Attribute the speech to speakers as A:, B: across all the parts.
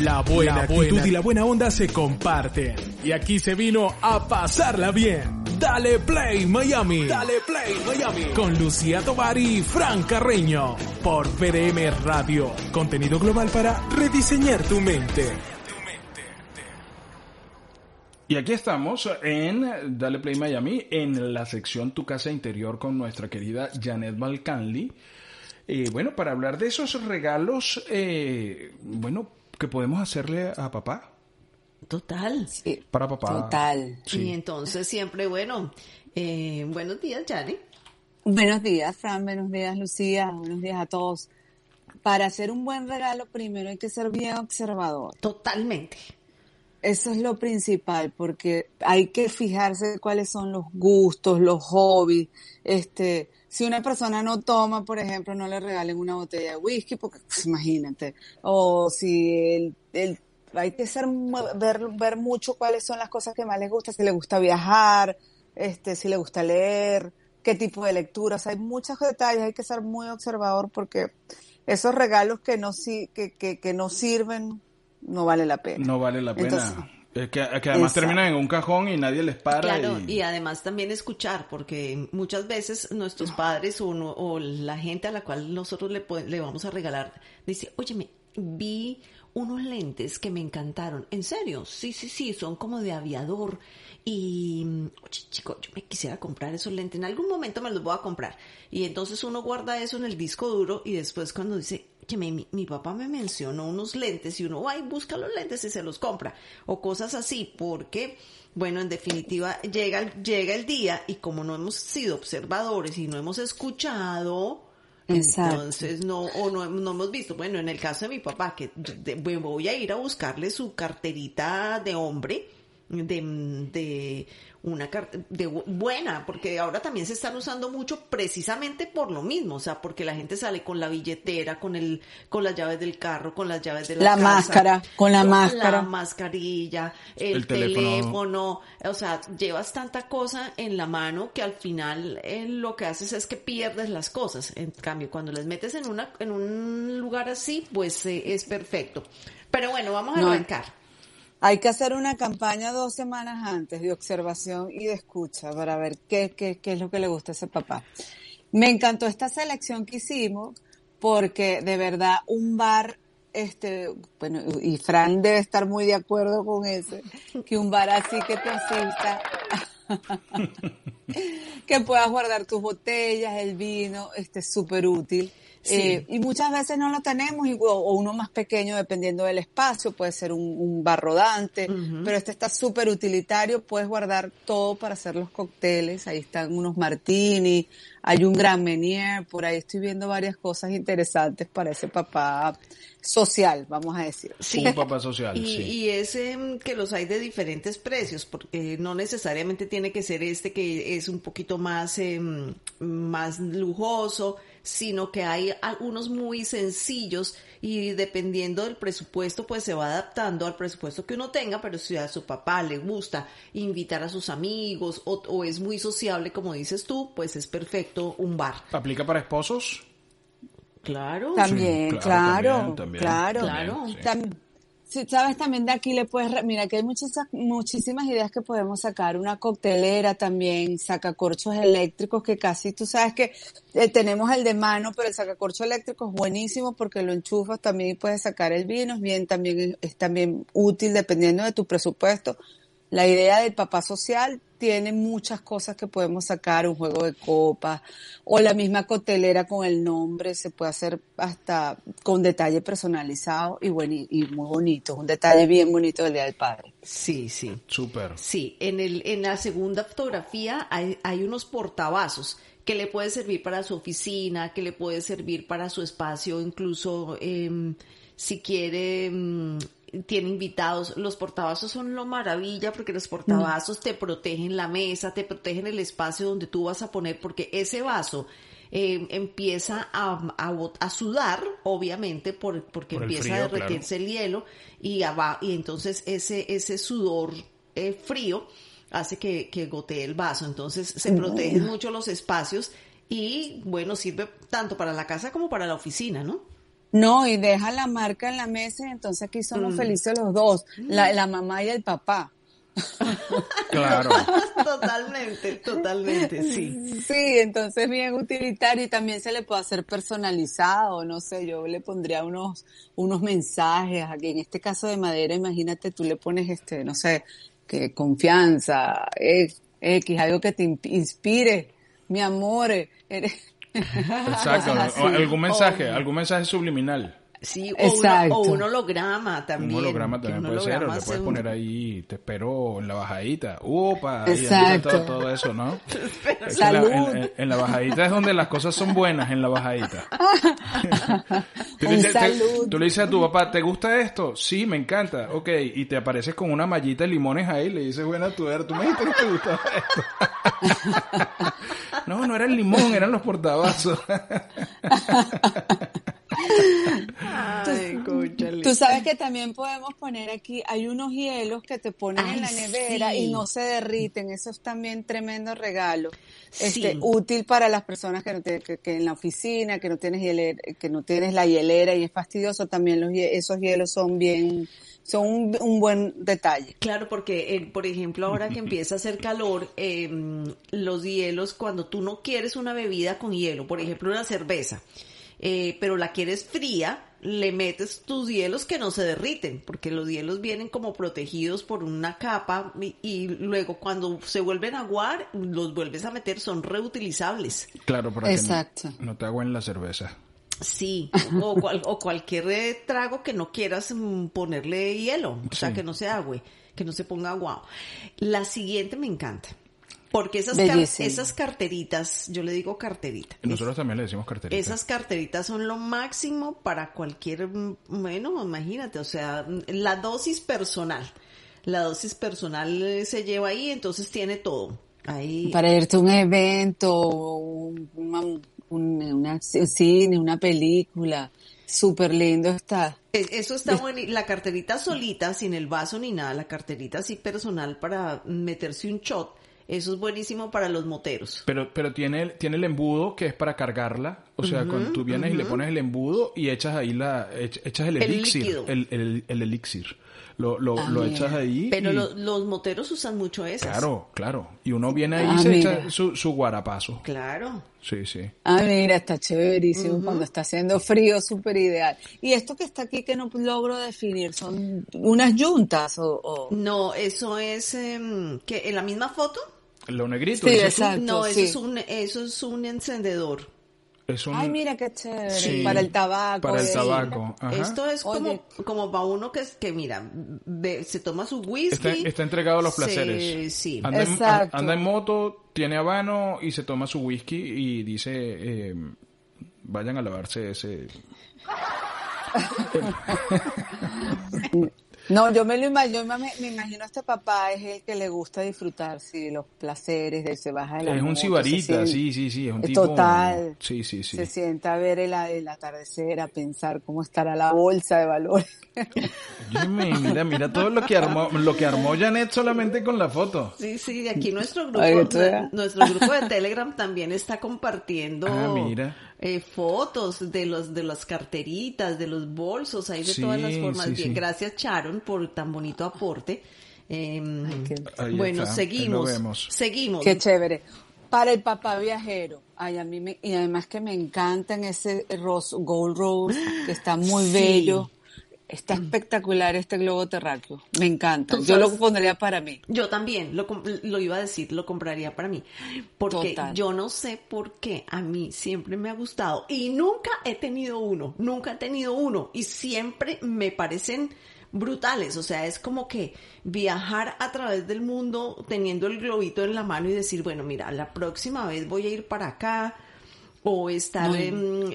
A: La buena actitud y la buena onda se comparten. Y aquí se vino a pasarla bien. Dale Play Miami. Dale Play Miami. Con Lucía Tovar y Fran Carreño. Por PDM Radio. Contenido global para rediseñar tu mente.
B: Y aquí estamos en Dale Play Miami, en la sección Tu Casa Interior con nuestra querida Janet Balcanli. Eh, bueno, para hablar de esos regalos, eh, bueno, que podemos hacerle a papá.
C: Total.
B: Para papá.
D: Total.
C: Y entonces siempre, bueno, eh, buenos días, Janet.
D: Buenos días, Fran. Buenos días, Lucía. Buenos días a todos. Para hacer un buen regalo, primero hay que ser bien observador.
C: Totalmente.
D: Eso es lo principal, porque hay que fijarse cuáles son los gustos, los hobbies. Este, si una persona no toma, por ejemplo, no le regalen una botella de whisky, porque pues, imagínate. O si el, hay que ser, ver, ver mucho cuáles son las cosas que más les gusta, si le gusta viajar, este, si le gusta leer, qué tipo de lecturas. Hay muchos detalles, hay que ser muy observador porque esos regalos que no, que, que, que no sirven no vale la pena.
B: No vale la pena. Que, que, además terminan en un cajón y nadie les para.
C: Claro, y... además también escuchar, porque muchas veces nuestros padres o, o la gente a la cual nosotros le, le vamos a regalar, dice, oye, me vi unos lentes que me encantaron. ¿En serio? Sí, sí, sí, son como de aviador. Y, oye, chico, yo me quisiera comprar esos lentes. En algún momento me los voy a comprar. Y entonces uno guarda eso en el disco duro y después cuando dice, que mi, mi, papá me mencionó unos lentes y uno va y busca los lentes y se los compra o cosas así porque bueno en definitiva llega llega el día y como no hemos sido observadores y no hemos escuchado entonces no o no, no, hemos visto bueno en el caso de mi papá que voy a ir a buscarle su carterita de hombre de, de una de buena, porque ahora también se están usando mucho precisamente por lo mismo, o sea, porque la gente sale con la billetera, con el, con las llaves del carro, con las llaves de la,
D: la máscara, con la máscara,
C: la mascarilla, el, teléfono. o sea, llevas tanta cosa en la mano que al final eh, lo que haces es que pierdes las cosas. En cambio, cuando les metes en una, en un lugar así, pues eh, es perfecto. Pero bueno, vamos a arrancar.
D: Hay que hacer una campaña dos semanas antes de observación y de escucha para ver qué, es lo que le gusta a ese papá. Me encantó esta selección que hicimos porque de verdad un bar, este, bueno, y Fran debe estar muy de acuerdo con eso, que un bar así que te asista, que puedas guardar tus botellas, el vino, este, súper útil. Eh, y muchas veces no lo tenemos, o uno más pequeño dependiendo del espacio, puede ser un, bar rodante, pero este está súper utilitario, puedes guardar todo para hacer los cócteles, ahí están unos martini, hay un gran menier, por ahí estoy viendo varias cosas interesantes para ese papá social, vamos a decir.
B: Sí, un papá social,
C: y,
B: sí.
C: Y es que los hay de diferentes precios, porque no necesariamente tiene que ser este que es un poquito más, em, más lujoso, sino que hay algunos muy sencillos y dependiendo del presupuesto pues se va adaptando al presupuesto que uno tenga, pero si a su papá le gusta invitar a sus amigos o, es muy sociable como dices tú, pues es perfecto un bar.
B: ¿Aplica para esposos?
C: Claro.
D: También, claro, claro, claro. Si sabes, también de aquí le puedes, mira que hay muchas, muchísimas ideas que podemos sacar. Una coctelera también, sacacorchos eléctricos que casi, tú sabes que eh, tenemos el de mano, pero el sacacorcho eléctrico es buenísimo porque lo enchufas también y puedes sacar el vino. Es bien, también, es también útil dependiendo de tu presupuesto. La idea del papá social tiene muchas cosas que podemos sacar, un juego de copas o la misma cotelera con el nombre, se puede hacer hasta con detalle personalizado y, bueno, y muy bonito, un detalle bien bonito del Día del Padre.
C: Sí, sí.
B: Súper.
C: Sí, en, el, en la segunda fotografía hay, hay unos portavasos que le puede servir para su oficina, que le puede servir para su espacio, incluso eh, si quiere mm, tiene invitados. Los portavasos son lo maravilla porque los portavasos te protegen la mesa, te protegen el espacio donde tú vas a poner, porque ese vaso eh, empieza a, a, sudar, obviamente, por, porque empieza a derretirse el hielo y, y entonces ese, ese sudor eh, frío hace que, que gotee el vaso. Entonces se protegen mucho los espacios y, bueno, sirve tanto para la casa como para la oficina, ¿no?
D: No, y deja la marca en la mesa y entonces aquí somos mm. felices los dos, la, la mamá y el papá.
B: Claro.
C: totalmente, totalmente, sí.
D: Sí, entonces bien utilitario y también se le puede hacer personalizado, no sé, yo le pondría unos, unos mensajes aquí, en este caso de madera, imagínate, tú le pones este, no sé, que confianza, X, algo que te inspire, mi amor,
B: Exacto, algún mensaje, algún mensaje subliminal.
C: Sí, o, un holograma también.
B: Un holograma también puede ser, o le puedes poner ahí, te espero en la bajadita. Upa,
D: Exacto.
B: todo, eso, ¿no? Salud. En la, bajadita es donde las cosas son buenas, en la bajadita. tú, le dices, tú, le dices, a tu papá, ¿te gusta esto? Sí, me encanta. Ok, y te apareces con una mallita de limones ahí, le dices, buena, tú, tú me dijiste que te gustaba esto. No, no era el limón, eran los portavasos.
D: Tú sabes que también podemos poner aquí, hay unos hielos que te ponen en la nevera y no se derriten, eso es también tremendo regalo. Este, útil para las personas que no que, en la oficina, que no tienes que no tienes la hielera y es fastidioso, también los esos hielos son bien son un, buen detalle.
C: Claro, porque, eh, por ejemplo, ahora que empieza a hacer calor, em, los hielos, cuando tú no quieres una bebida con hielo, por ejemplo, una cerveza, eh, pero la quieres fría, le metes tus hielos que no se derriten, porque los hielos vienen como protegidos por una capa y, luego cuando se vuelven a aguar, los vuelves a meter, son reutilizables.
B: Claro, para Exacto. que no, te aguen la cerveza.
C: Sí, o, o cualquier eh, trago que no quieras mm, ponerle hielo, o sea, que no se agüe, que no se ponga aguado. La siguiente me encanta. Porque esas, esas carteritas, yo le digo carterita.
B: Nosotros también le decimos carterita.
C: Esas carteritas son lo máximo para cualquier, bueno, imagínate, o sea, la dosis personal. La dosis personal se lleva ahí, entonces tiene todo. Ahí.
D: Para irte a un evento, una, una, cine, una película. Súper lindo está.
C: E, eso está bueno. La carterita solita, sin el vaso ni nada, la carterita así personal para meterse un shot eso es buenísimo para los moteros.
B: Pero, pero tiene, tiene el embudo que es para cargarla. O sea, cuando tú vienes y le pones el embudo y echas ahí la, echas el, elixir. El, el, el, elixir. Lo, lo, ah, lo echas ahí.
C: Pero los moteros usan mucho eso.
B: Claro, claro. Y uno viene ahí y ah, se echa su, su guarapazo.
C: Claro.
B: Sí, sí.
D: Ah, mira, está chéverísimo. Cuando está haciendo frío, súper ideal. Y esto que está aquí que no logro definir, ¿son unas yuntas o...?
C: No, eso es... Em, que ¿En la misma foto?
B: Lo negrito.
D: Sí, exacto,
C: no, eso, es un, eso es un encendedor.
B: Es un...
D: Ay, mira qué chévere. para el tabaco.
B: Para el tabaco.
C: Esto es como, como para uno que, que mira, se toma su whisky.
B: Está, entregado a los placeres.
C: sí.
B: Anda en, anda en, moto, tiene habano y se toma su whisky y dice, eh, vayan a lavarse ese...
D: No, yo me lo imagino, me, imagino a este papá es el que le gusta disfrutar, sí, los placeres de se baja de la
B: Es un cibarita, sí, sí, sí, es un
D: tipo. Total.
B: Sí, sí, sí.
D: Se sienta a ver el, el atardecer, a pensar cómo estará la bolsa de valores.
B: mira, mira todo lo que armó, lo que armó Janet solamente con la foto.
C: Sí, sí, aquí nuestro grupo, nuestro grupo de Telegram también está compartiendo
B: ah,
C: eh, fotos de los de las carteritas, de los bolsos, ahí de todas las formas. Bien, gracias Sharon por tan bonito aporte. Em, bueno, seguimos, seguimos.
D: Qué chévere. Para el papá viajero, ay, a mí me, y además que me encantan ese rose, gold rose, que está muy bello. Está espectacular este globo terráqueo. Me encanta. Yo lo pondría para mí.
C: Yo también, lo, lo, iba a decir, lo compraría para mí. Porque yo no sé por qué a mí siempre me ha gustado. Y nunca he tenido uno. Nunca he tenido uno. Y siempre me parecen brutales. O sea, es como que viajar a través del mundo teniendo el globito en la mano y decir, bueno, mira, la próxima vez voy a ir para acá o estar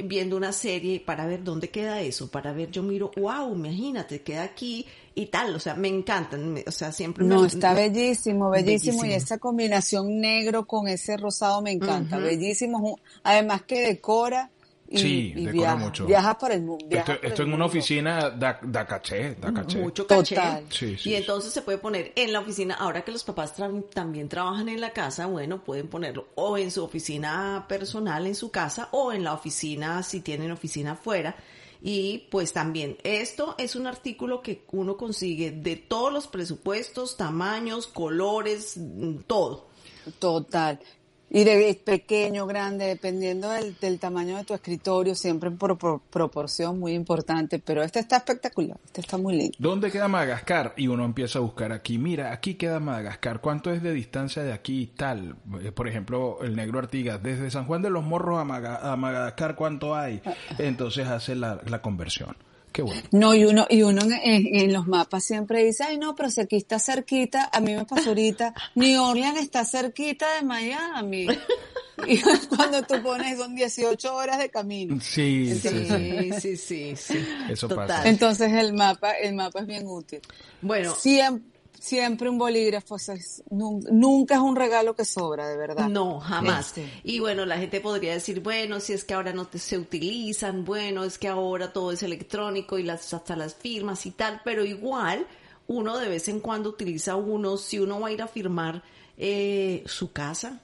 C: viendo una serie para ver dónde queda eso, para ver, yo miro, wow, imagínate, queda aquí y tal, o sea, me encantan, o sea, siempre
D: No, está bellísimo, bellísimo, y esa combinación negro con ese rosado me encanta, bellísimo, además que decora
B: sí, y
D: viaja,
B: mucho.
D: Viajas por el mundo.
B: Esto, en una oficina da, da, caché, da caché.
C: Mucho caché. y entonces se puede poner en la oficina, ahora que los papás también trabajan en la casa, bueno, pueden ponerlo o en su oficina personal en su casa o en la oficina si tienen oficina afuera Y pues también, esto es un artículo que uno consigue de todos los presupuestos, tamaños, colores, mm, todo.
D: Total. Y de pequeño, grande, dependiendo del, del tamaño de tu escritorio, siempre por, proporción muy importante. Pero este está espectacular, este está muy lindo.
B: ¿Dónde queda Madagascar? Y uno empieza a buscar aquí. Mira, aquí queda Madagascar. ¿Cuánto es de distancia de aquí y tal? Eh, por ejemplo, el Negro Artigas. Desde San Juan de los Morros a, Madagascar, ¿cuánto hay? Ah. Entonces hace la, la conversión. Qué bueno.
D: No, y uno, y uno en, los mapas siempre dice, ay no, pero si aquí está cerquita, a mí me pasó ahorita, New Orleans está cerquita de Miami. Y cuando tú pones son 18 horas de camino.
B: Sí,
C: sí, sí, sí, sí,
B: Eso pasa.
D: Entonces el mapa, el mapa es bien útil.
C: Bueno.
D: Siempre, Siempre un bolígrafo, es, nunca es un regalo que sobra, de verdad.
C: No, jamás. Y bueno, la gente podría decir, bueno, si es que ahora no se utilizan, bueno, es que ahora todo es electrónico y las, hasta las firmas y tal, pero igual uno de vez en cuando utiliza uno, si uno va a ir a firmar eh, su casa,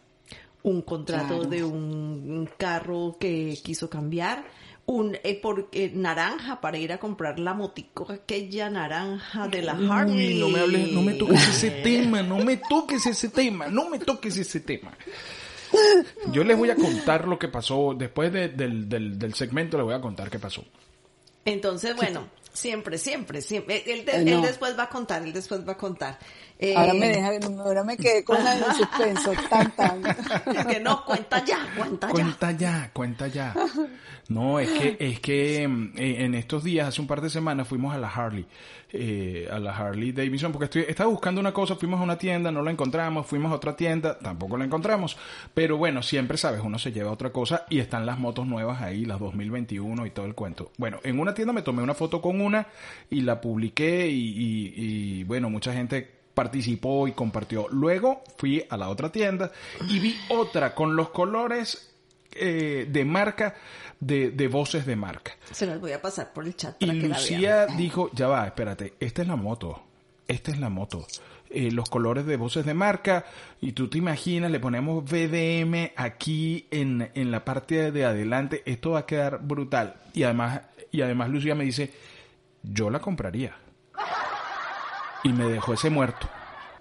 C: un contrato de un carro que quiso cambiar, un eh, por, eh, naranja para ir a comprar la motico aquella naranja de la Harley.
B: no me hables, no me toques ese tema, no me toques ese tema, no me toques ese tema. Yo les voy a contar lo que pasó después del, del, del segmento, les voy a contar qué pasó.
C: Entonces, bueno, siempre, siempre, siempre. Él, después va a contar, él después va a contar.
D: ahora me eh, deja, ahora me quedé con la de suspenso, tan, tan.
C: que no, cuenta ya, cuenta ya.
B: Cuenta ya, cuenta ya. No, es que, es que mm, eh, en estos días, hace un par de semanas, fuimos a la Harley, eh, a la Harley Davidson, porque estoy, estaba buscando una cosa, fuimos a una tienda, no la encontramos, fuimos a otra tienda, tampoco la encontramos, pero bueno, siempre sabes, uno se lleva otra cosa y están las motos nuevas ahí, las 2021 y todo el cuento. Bueno, en una tienda me tomé una foto con una y la publiqué y, y bueno, mucha gente participó y compartió. Luego fui a la otra tienda y vi otra con los colores eh, de marca de, de, voces de marca.
C: Se las voy a pasar por el chat.
B: y Lucía dijo, ya va, espérate, esta es la moto, esta es la moto. Eh, los colores de voces de marca y tú te imaginas, le ponemos VDM aquí en, en la parte de adelante, esto va a quedar brutal. Y además, y además Lucía me dice, yo la compraría. Y me dejó ese muerto,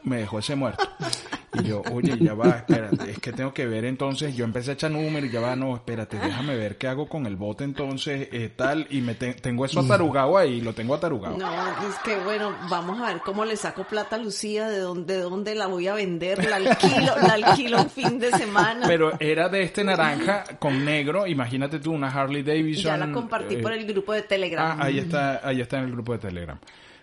B: me dejó ese muerto. Y yo, oye, ya va, espérate, es que tengo que ver entonces, yo empecé a echar números y ya va, no, espérate, déjame ver qué hago con el bote entonces, eh, tal, y me tengo eso atarugado ahí, lo tengo atarugado.
C: No, es que bueno, vamos a ver cómo le saco plata a Lucía, de dónde, de dónde la voy a vender, la alquilo, la alquilo un fin de semana.
B: Pero era de este naranja con negro, imagínate tú, una Harley Davidson.
C: Ya la compartí por eh, el grupo de Telegram.
B: Ah, ahí está, ahí está en el grupo de Telegram.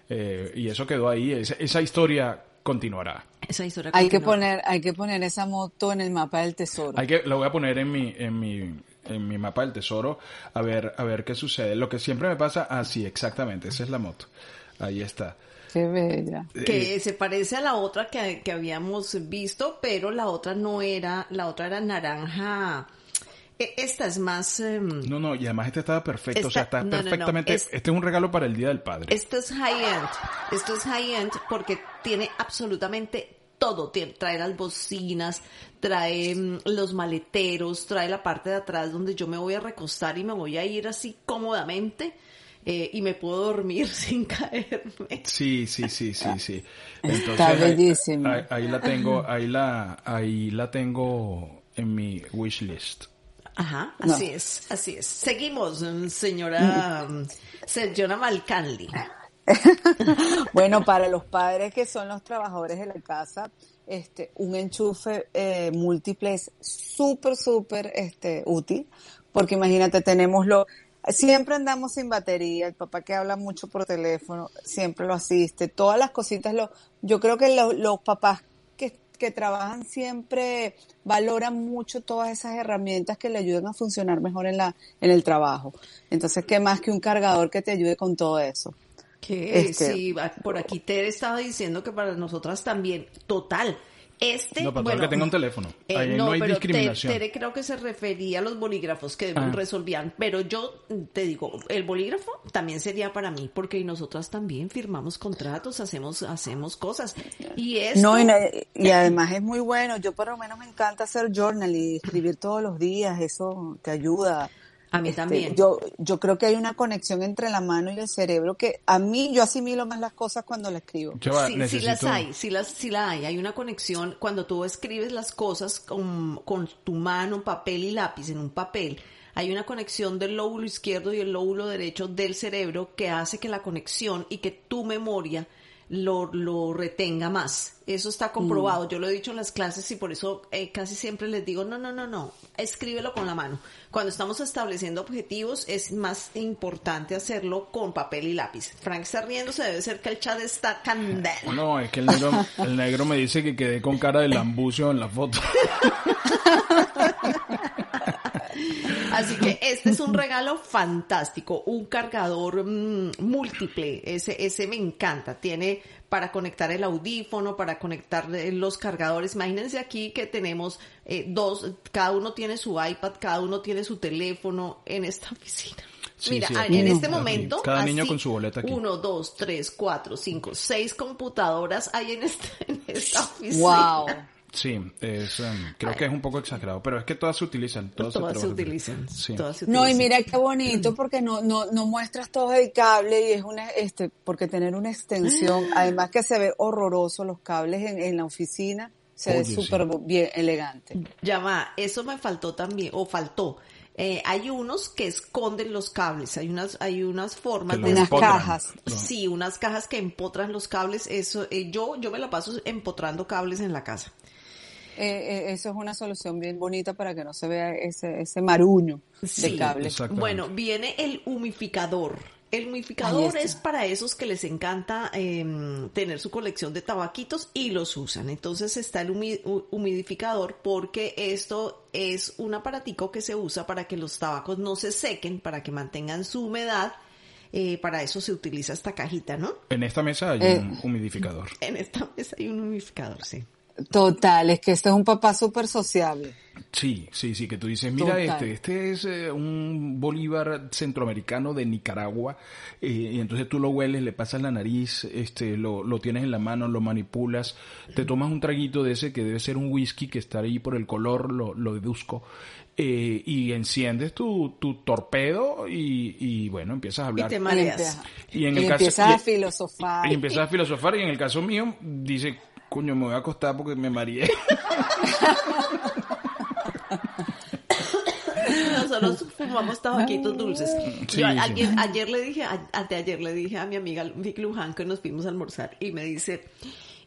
B: Eh, y eso quedó ahí, esa historia continuará.
C: Esa historia
D: hay que poner, hay que poner esa moto en el mapa del tesoro.
B: Hay que, lo voy a poner en mi, en mi, en mi mapa del tesoro a ver, a ver qué sucede. Lo que siempre me pasa, así, ah, exactamente, esa es la moto. Ahí está.
D: Qué bella.
C: Que eh, se parece a la otra que, que, habíamos visto, pero la otra no era, la otra era naranja. E, esta es más... Em,
B: no, no, y además esta estaba perfecto, o sea, está perfectamente... este es un regalo para el Día del Padre.
C: Esto es high-end, esto es high-end porque tiene absolutamente todo, trae las bocinas, trae mm, los maleteros, trae la parte de atrás donde yo me voy a recostar y me voy a ir así cómodamente. Eh, y me puedo dormir sin caerme.
B: Sí, sí, sí, sí, sí.
D: Está bellísimo.
B: Ahí, la tengo, ahí la, ahí la tengo en mi wish list.
C: Ajá, así es, así es. Seguimos, mm, señora mm, señora Malcanli.
D: bueno, para los padres que son los trabajadores de la casa, este, un enchufe eh, múltiple es súper, súper este, útil, porque imagínate, tenemos lo, siempre andamos sin batería, el papá que habla mucho por teléfono, siempre lo asiste, todas las cositas, lo, yo creo que los papás que, trabajan siempre valoran mucho todas esas herramientas que le ayudan a funcionar mejor en la, en el trabajo. Entonces, ¿qué más que un cargador que te ayude con todo eso?
C: Que este, sí, por aquí Tere estaba diciendo que para nosotras también, total. Este,
B: no, para que tenga un teléfono. Eh, Ahí no, hay discriminación.
C: Tere creo que se refería a los bolígrafos que ah. resolvían, pero yo te digo, el bolígrafo también sería para mí, porque nosotras también firmamos contratos, hacemos hacemos cosas. Y esto...
D: No, y, y además es muy bueno. Yo por lo menos me encanta hacer journal y escribir todos los días, eso te ayuda
C: A mí este, también.
D: Yo, yo creo que hay una conexión entre la mano y el cerebro que a mí yo asimilo más las cosas cuando la escribo.
C: sí, sí las hay, sí, las, sí la hay. Hay una conexión cuando tú escribes las cosas con, con tu mano, papel y lápiz en un papel. Hay una conexión del lóbulo izquierdo y el lóbulo derecho del cerebro que hace que la conexión y que tu memoria lo, lo retenga más. Eso está comprobado. Mm. Yo lo he dicho en las clases y por eso eh, casi siempre les digo, no, no, no, no, escríbelo con la mano. Cuando estamos estableciendo objetivos es más importante hacerlo con papel y lápiz. Frank está riéndose, debe ser que el chat está candela.
B: No, es que el negro, el negro me dice que quedé con cara de lambucio en la foto.
C: Así que este es un regalo fantástico, un cargador mm, múltiple, ese, ese me encanta, tiene para conectar el audífono, para conectar eh, los cargadores. Imagínense aquí que tenemos eh, dos, cada uno tiene su iPad, cada uno tiene su teléfono en esta oficina. Mira, en este momento.
B: Cada niño con su boleta aquí.
C: Uno, dos, tres, cuatro, cinco, seis computadoras hay en, esta, en esta oficina.
D: ¡Wow!
B: Sí, es, em, creo que es un poco exagerado, pero es que todas se utilizan. Todas,
C: se, utilizan.
D: No, y mira qué bonito porque no, no, no muestras todo el cable y es una, este, porque tener una extensión, además que se ve horroroso los cables en, en la oficina, se ve súper bien elegante.
C: Ya va, eso me faltó también, o faltó. Eh, hay unos que esconden los cables, hay unas, hay unas formas
D: de unas cajas.
C: Sí, unas cajas que empotran los cables. Eso, eh, yo, yo me la paso empotrando cables en la casa.
D: Eh, eh, eso es una solución bien bonita para que no se vea ese, ese maruño de cable.
C: Bueno, viene el humificador. El humificador es para esos que les encanta em, tener su colección de tabaquitos y los usan. Entonces está el humidificador porque esto es un aparatico que se usa para que los tabacos no se sequen, para que mantengan su humedad. Eh, para eso se utiliza esta cajita, ¿no?
B: En esta mesa hay un humidificador.
C: En esta mesa hay un humidificador, sí.
D: Total, es que este es un papá súper sociable.
B: Sí, sí, sí, que tú dices, mira este, este es eh, un Bolívar centroamericano de Nicaragua, eh, y entonces tú lo hueles, le pasas la nariz, este, lo, lo tienes en la mano, lo manipulas, te tomas un traguito de ese que debe ser un whisky que está ahí por el color, lo, lo deduzco, eh, y enciendes tu, tu torpedo y, y, bueno, empiezas a hablar.
C: Y te mareas.
D: Y, en el empiezas a filosofar.
B: Y empiezas a filosofar y en el caso mío dice, Coño, me voy a acostar porque me mareé.
C: Nosotros fumamos tabaquitos dulces. Yo, ayer, le dije, anteayer le dije a mi amiga Vic Luján que nos fuimos a almorzar y me dice,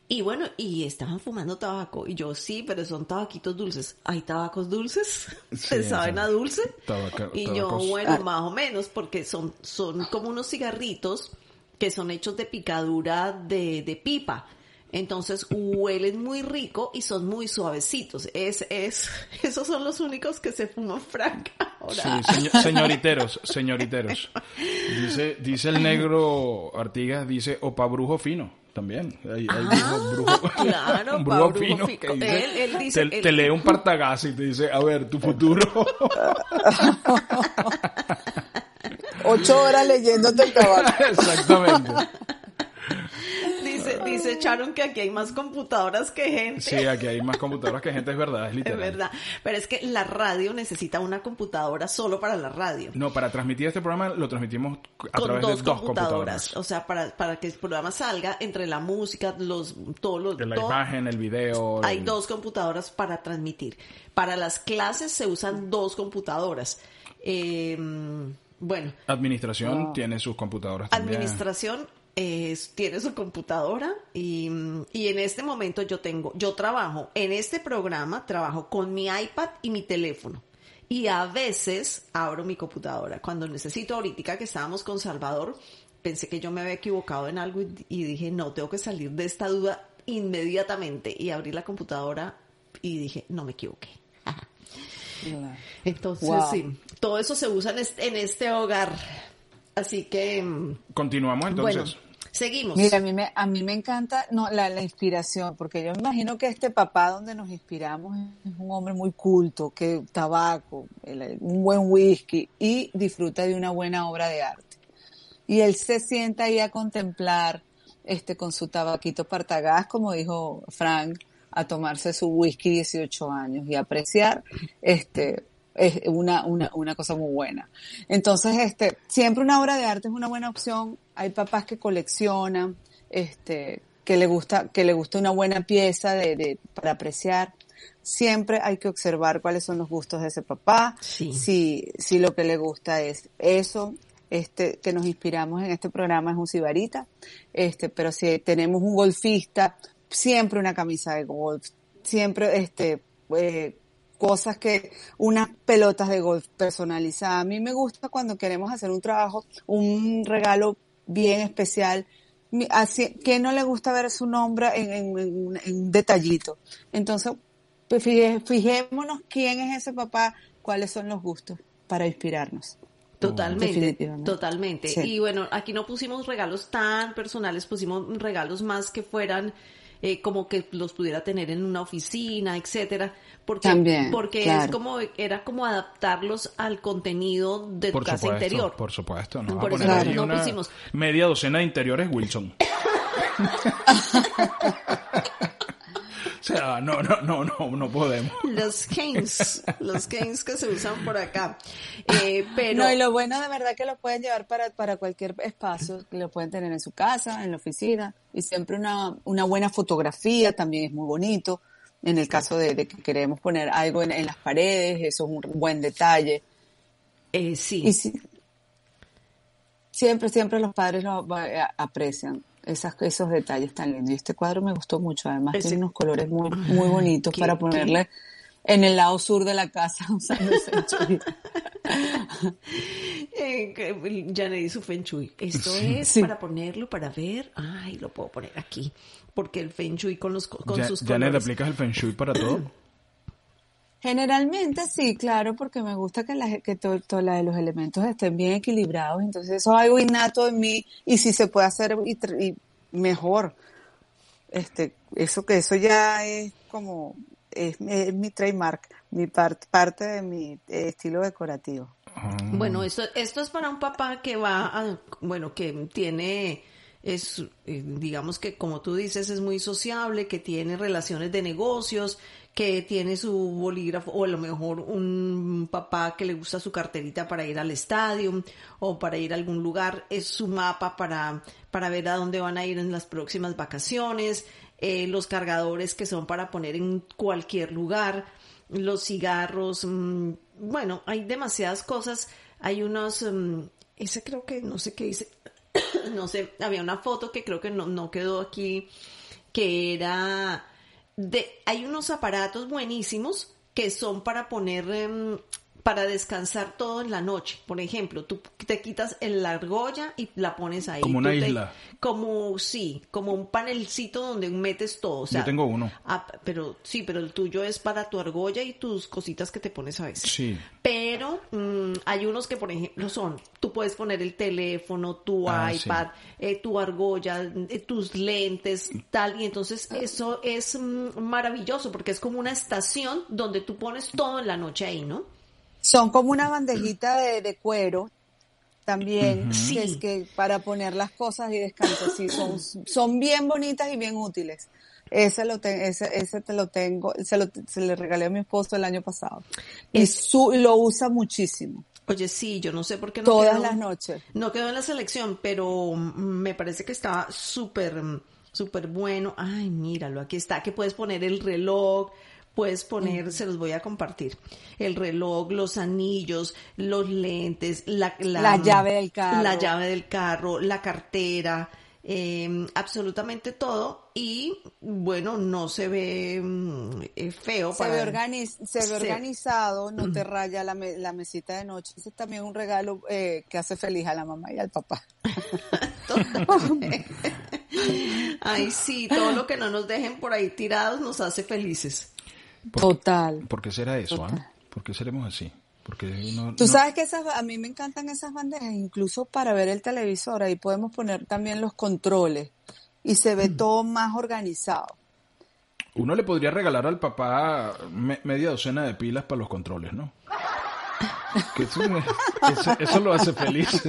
C: y bueno, y estaban fumando tabaco. Y yo, sí, pero son tabaquitos dulces. ¿Hay tabacos dulces? ¿Se saben a dulce? y yo, bueno, ah. más o menos, porque son, son como unos cigarritos que son hechos de picadura de, de pipa. Entonces huelen muy rico y son muy suavecitos. Es, es, esos son los únicos que se fuman franca
B: ahora. Sí, señoriteros, señoriteros. Dice, dice el negro Artigas, dice opa brujo fino también. Hay,
C: ah, brujo, claro,
B: un brujo, fino. él, dice, te, lee un partagazo y te dice, a ver, tu futuro.
D: Ocho horas leyéndote el caballo.
B: Exactamente
C: dice, Charon que aquí hay más computadoras que gente.
B: Sí, aquí hay más computadoras que gente, es verdad, es literal.
C: Es verdad. Pero es que la radio necesita una computadora solo para la radio.
B: No, para transmitir este programa lo transmitimos a través de dos computadoras.
C: O sea, para, para que el programa salga entre la música, los, todos los...
B: la imagen, el video.
C: Hay dos computadoras para transmitir. Para las clases se usan dos computadoras. Eh, bueno.
B: Administración tiene sus computadoras
C: también. Administración tiene su computadora y, y, en este momento yo tengo, yo trabajo en este programa, trabajo con mi iPad y mi teléfono. Y a veces abro mi computadora. Cuando necesito ahorita que estábamos con Salvador, pensé que yo me había equivocado en algo y, dije, no, tengo que salir de esta duda inmediatamente. Y abrí la computadora y dije, no me equivoqué. Entonces, sí, todo eso se usa en este, en este hogar. Así que... Mm,
B: Continuamos entonces.
C: Seguimos.
D: Mira, a mí me, a mí me encanta no, la, la, inspiración, porque yo me imagino que este papá donde nos inspiramos es un hombre muy culto, que tabaco, un buen whisky y disfruta de una buena obra de arte. Y él se sienta ahí a contemplar este con su tabaquito partagás, como dijo Frank, a tomarse su whisky 18 años y apreciar este es una, una, una cosa muy buena. Entonces, este, siempre una obra de arte es una buena opción. Hay papás que coleccionan, este, que le gusta, que le gusta una buena pieza de, de, para apreciar. Siempre hay que observar cuáles son los gustos de ese papá. Si, si lo que le gusta es eso, este, que nos inspiramos en este programa es un sibarita, este, pero si tenemos un golfista, siempre una camisa de golf, siempre, este, eh, cosas que, unas pelotas de golf personalizadas. A mí me gusta cuando queremos hacer un trabajo, un regalo bien especial, así, que no le gusta ver su nombre en, un detallito. Entonces, pues fijémonos quién es ese papá, cuáles son los gustos para inspirarnos.
C: Totalmente, totalmente. Y bueno, aquí no pusimos regalos tan personales, pusimos regalos más que fueran eh, como que los pudiera tener en una oficina, etcétera, porque
D: También,
C: porque es como era como adaptarlos al contenido de tu casa interior.
B: Por supuesto, no. Por eso no pusimos media docena de interiores Wilson. O sea, no, no, no, no, no podemos.
C: Los games, los games que se usan por acá. Eh, pero...
D: No, y lo bueno de verdad que lo pueden llevar para, para cualquier espacio, lo pueden tener en su casa, en la oficina, y siempre una, una buena fotografía también es muy bonito. En el caso de, que queremos poner algo en, en, las paredes, eso es un buen detalle.
C: Eh, sí.
D: Y siempre, siempre los padres lo aprecian esas, esos detalles tan lindos. Y este cuadro me gustó mucho, además tiene unos colores muy, muy bonitos para ponerle en el lado sur de la casa usando el feng shui.
C: eh, ya le di su feng shui. Esto es para ponerlo, para ver. Ay, lo puedo poner aquí. Porque el feng shui con, los, con sus
B: colores. ¿Ya le aplicas el feng shui para todo?
D: Generalmente sí, claro, porque me gusta que, la, que todos los elementos estén bien equilibrados, entonces eso es algo innato en mí y si se puede hacer y, mejor. Este, eso que eso ya es como, es, mi trademark, mi parte parte de mi estilo decorativo.
C: Ah. Bueno, esto, esto es para un papá que va a, bueno, que tiene es, eh, digamos que como tú dices, es muy sociable, que tiene relaciones de negocios, que tiene su bolígrafo o a lo mejor un papá que le gusta su carterita para ir al estadio o para ir a algún lugar, es su mapa para, para ver a dónde van a ir en las próximas vacaciones, eh, los cargadores que son para poner en cualquier lugar, los cigarros, mm, bueno, hay demasiadas cosas, hay unos, mm, ese creo que no sé qué dice, no sé, había una foto que creo que no, no quedó aquí, que era de, hay unos aparatos buenísimos que son para poner, em, para descansar todo en la noche. Por ejemplo, tú te quitas la argolla y la pones ahí.
B: Como una isla.
C: como, sí, como un panelcito donde metes todo. O sea,
B: Yo tengo uno.
C: Ah, pero sí, pero el tuyo es para tu argolla y tus cositas que te pones a veces.
B: Sí.
C: Pero mm, hay unos que, por ejemplo, son, tú puedes poner el teléfono, tu ah, iPad, eh, tu argolla, eh, tus lentes, tal. Y entonces eso es mm, maravilloso porque es como una estación donde tú pones todo en la noche ahí, ¿no?
D: Son como una bandejita de, cuero también, que es que para poner las cosas y descansar, sí, son, son bien bonitas y bien útiles. Ese lo ese, ese te lo tengo, se, lo, se le regalé a mi esposo el año pasado. Y su, lo usa muchísimo.
C: Oye, sí, yo no sé por qué no
D: Todas las noches.
C: No quedó en la selección, pero me parece que está súper, súper bueno. Ay, míralo, aquí está, que puedes poner el reloj, puedes poner, se los voy a compartir, el reloj, los anillos, los lentes, la,
D: la, llave del carro.
C: La llave del carro, la cartera, eh, absolutamente todo y bueno, no se ve mm, eh, feo.
D: Se, ve, se ve organizado, no te raya la, la, mesita de noche. Ese es también un regalo eh, que hace feliz a la mamá y al papá.
C: Ay, sí, todo lo que no nos dejen por ahí tirados nos hace felices.
D: Total.
B: ¿Por qué será eso? Ah? ¿Por qué seremos así? Porque
D: Tú sabes que esas, a mí me encantan esas bandejas, incluso para ver el televisor, ahí podemos poner también los controles y se ve mm. todo más organizado.
B: Uno le podría regalar al papá media docena de pilas para los controles, ¿no? eso, lo hace feliz.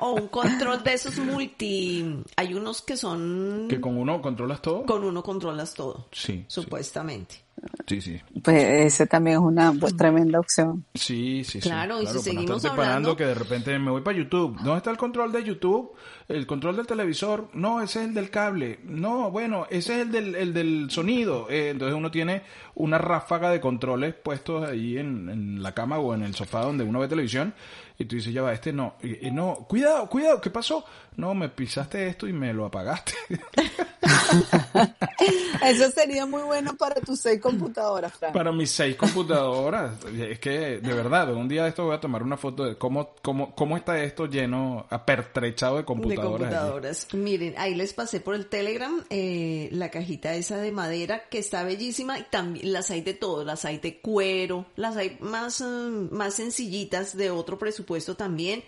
C: o un control de esos multi. Hay unos que son.
B: Que con uno controlas todo.
C: Con uno controlas todo.
B: Sí.
C: Supuestamente.
B: Sí, sí.
D: Pues ese también es una pues, tremenda opción.
B: Sí, sí,
C: sí. Claro, y si seguimos
B: hablando... que de repente me voy para YouTube. ¿Dónde está el control de YouTube? El control del televisor. No, ese es el del cable. No, bueno, ese es el del, el del sonido. Eh, entonces uno tiene una ráfaga de controles puestos ahí en, en la cama o en el sofá donde uno ve televisión y tú dices, ya va, este no. Y, no, cuidado, cuidado, ¿qué pasó? No, me pisaste esto y me lo apagaste.
D: Eso sería muy bueno para tus seis computadoras, Frank.
B: Para mis seis computadoras. Es que, de verdad, un día de esto voy a tomar una foto de cómo, cómo, cómo está esto lleno, apertrechado de computadoras.
C: De computadoras. Miren, ahí les pasé por el Telegram eh, la cajita esa de madera que está bellísima y también las hay de todo, las hay de cuero, las hay más, mm, más sencillitas de otro presupuesto puesto también,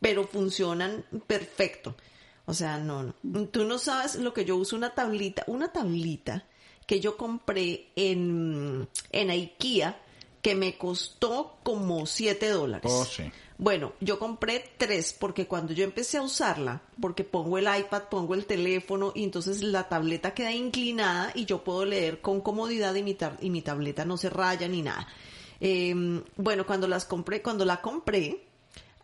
C: pero funcionan perfecto. O sea, no, no. Tú no sabes lo que yo uso una tablita, una tablita que yo compré en, en IKEA que me costó como 7 dólares.
B: Oh, sí.
C: Bueno, yo compré tres porque cuando yo empecé a usarla, porque pongo el iPad, pongo el teléfono y entonces la tableta queda inclinada y yo puedo leer con comodidad y mi, y mi tableta no se raya ni nada. Em, bueno, cuando las compré, cuando la compré,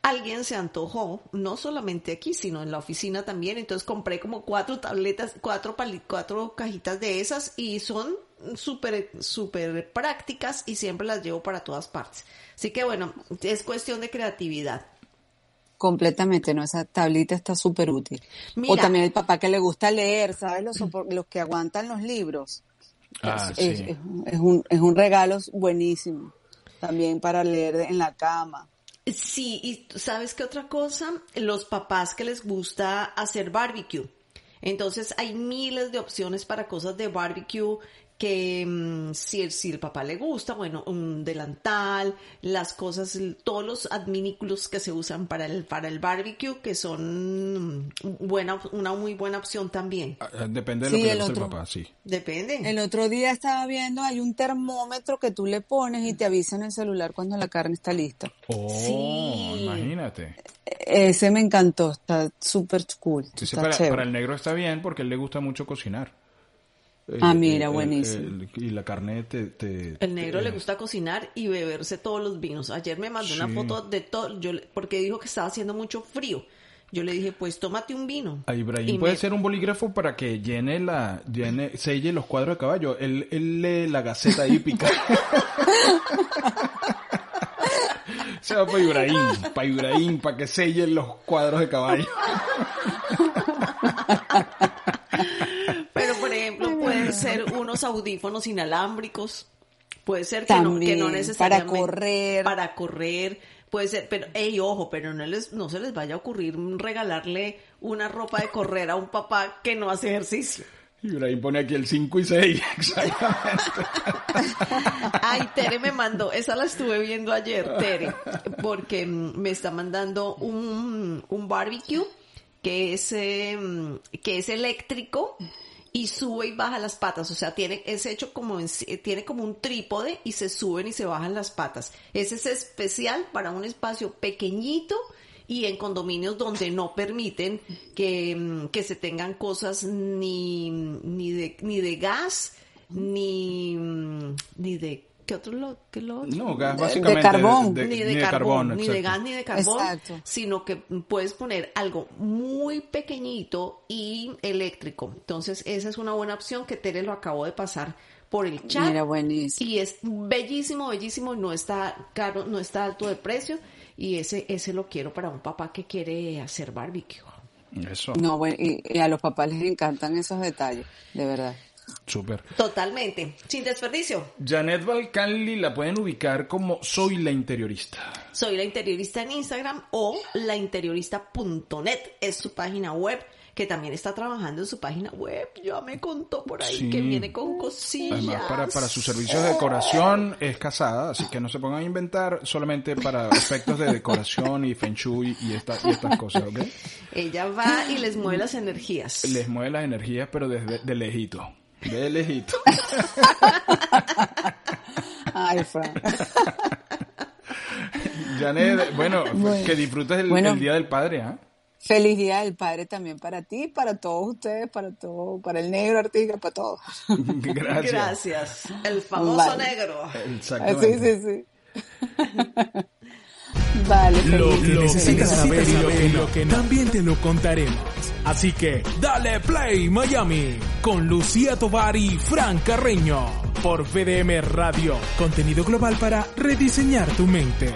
C: alguien se antojó, no solamente aquí, sino en la oficina también. Entonces compré como cuatro tabletas, cuatro, cuatro cajitas de esas y son súper, súper prácticas y siempre las llevo para todas partes. Así que bueno, es cuestión de creatividad.
D: Completamente, ¿no? Esa tablita está súper útil. o también el papá que le gusta leer, ¿sabes? Los, los que aguantan los libros.
B: Ah,
D: es, un, es un regalo buenísimo. También para leer en la cama.
C: Sí, y sabes qué otra cosa, los papás que les gusta hacer barbecue. Entonces hay miles de opciones para cosas de barbecue que mm, si, el, si el papá le gusta, bueno, un delantal, las cosas, todos los adminículos que se usan para el, para el barbecue, que son buena, una muy buena opción también.
B: Ah, ah, depende de lo que le guste el papá, sí.
C: Depende.
D: El otro día estaba viendo, hay un termómetro que tú le pones y te avisa en el celular cuando la carne está lista.
B: Oh, sí. imagínate.
D: Ese me encantó, está súper cool.
B: para el negro está bien porque él le gusta mucho cocinar.
D: Ah, mira, buenísimo.
B: y la carne te...
C: el negro le gusta cocinar y beberse todos los vinos. Ayer me mandó una foto de todo, yo, porque dijo que estaba haciendo mucho frío. Yo le dije, pues tómate un vino.
B: A Ibrahim puede ser un bolígrafo para que llene la, llene, selle los cuadros de caballo. Él, él lee la gaceta hípica. Se va para Ibrahim, para Ibrahim, para que selle los cuadros de caballo.
C: ser unos audífonos inalámbricos. Puede ser que, no, que no necesariamente.
D: Para correr.
C: Para correr. Puede ser, pero, hey, ojo, pero no, les, no se les vaya a ocurrir regalarle una ropa de correr a un papá que no hace ejercicio.
B: Y ahí pone aquí el 5 y 6, exactamente.
C: Ay, Tere me mandó, esa la estuve viendo ayer, Tere, porque me está mandando un, un barbecue que es, em, que es eléctrico y sube y baja las patas, o sea, tiene, es hecho como, tiene como un trípode y se suben y se bajan las patas. Ese es especial para un espacio pequeñito y en condominios donde no permiten que, mm, que se tengan cosas ni, ni, de, ni de gas, ni, mm, ni de ¿Qué otro lo, qué lo
B: No, gas básicamente. De carbón.
C: ni de, carbón, ni de gas ni de carbón. Sino que puedes poner algo muy pequeñito y eléctrico. Entonces, esa es una buena opción que Tere lo acabó de pasar por el chat.
D: Mira, buenísimo.
C: Y es bellísimo, bellísimo. No está caro, no está alto de precio. Y ese, ese lo quiero para un papá que quiere hacer barbecue.
B: Eso.
D: No, bueno, y a los papás les encantan esos detalles, de verdad.
B: Súper.
C: Totalmente. Sin desperdicio.
B: Janet Balcanli la pueden ubicar como Soy la Interiorista.
C: Soy la Interiorista en Instagram o lainteriorista.net es su página web que también está trabajando en su página web. Ya me contó por ahí que viene con cosillas.
B: Además, para, para sus servicios de decoración es casada, así que no se pongan a inventar solamente para efectos de decoración y feng shui y, esta, y estas cosas, ¿ok?
C: Ella va y les mueve las energías.
B: Les mueve las energías, pero desde de lejito. De lejito.
D: Ay, Frank.
B: Janet, bueno, que disfrutes el, Día del Padre, ¿ah?
D: Feliz Día del Padre también para ti, para todos ustedes, para todo, para el negro artista, para todos.
C: Gracias. Gracias. El famoso negro.
D: Sí, sí, sí. Vale,
A: lo que necesitas saber y lo que, lo que también te lo contaremos. Así que dale play Miami con Lucía Tovar y Fran Carreño por VDM Radio, contenido global para rediseñar tu mente.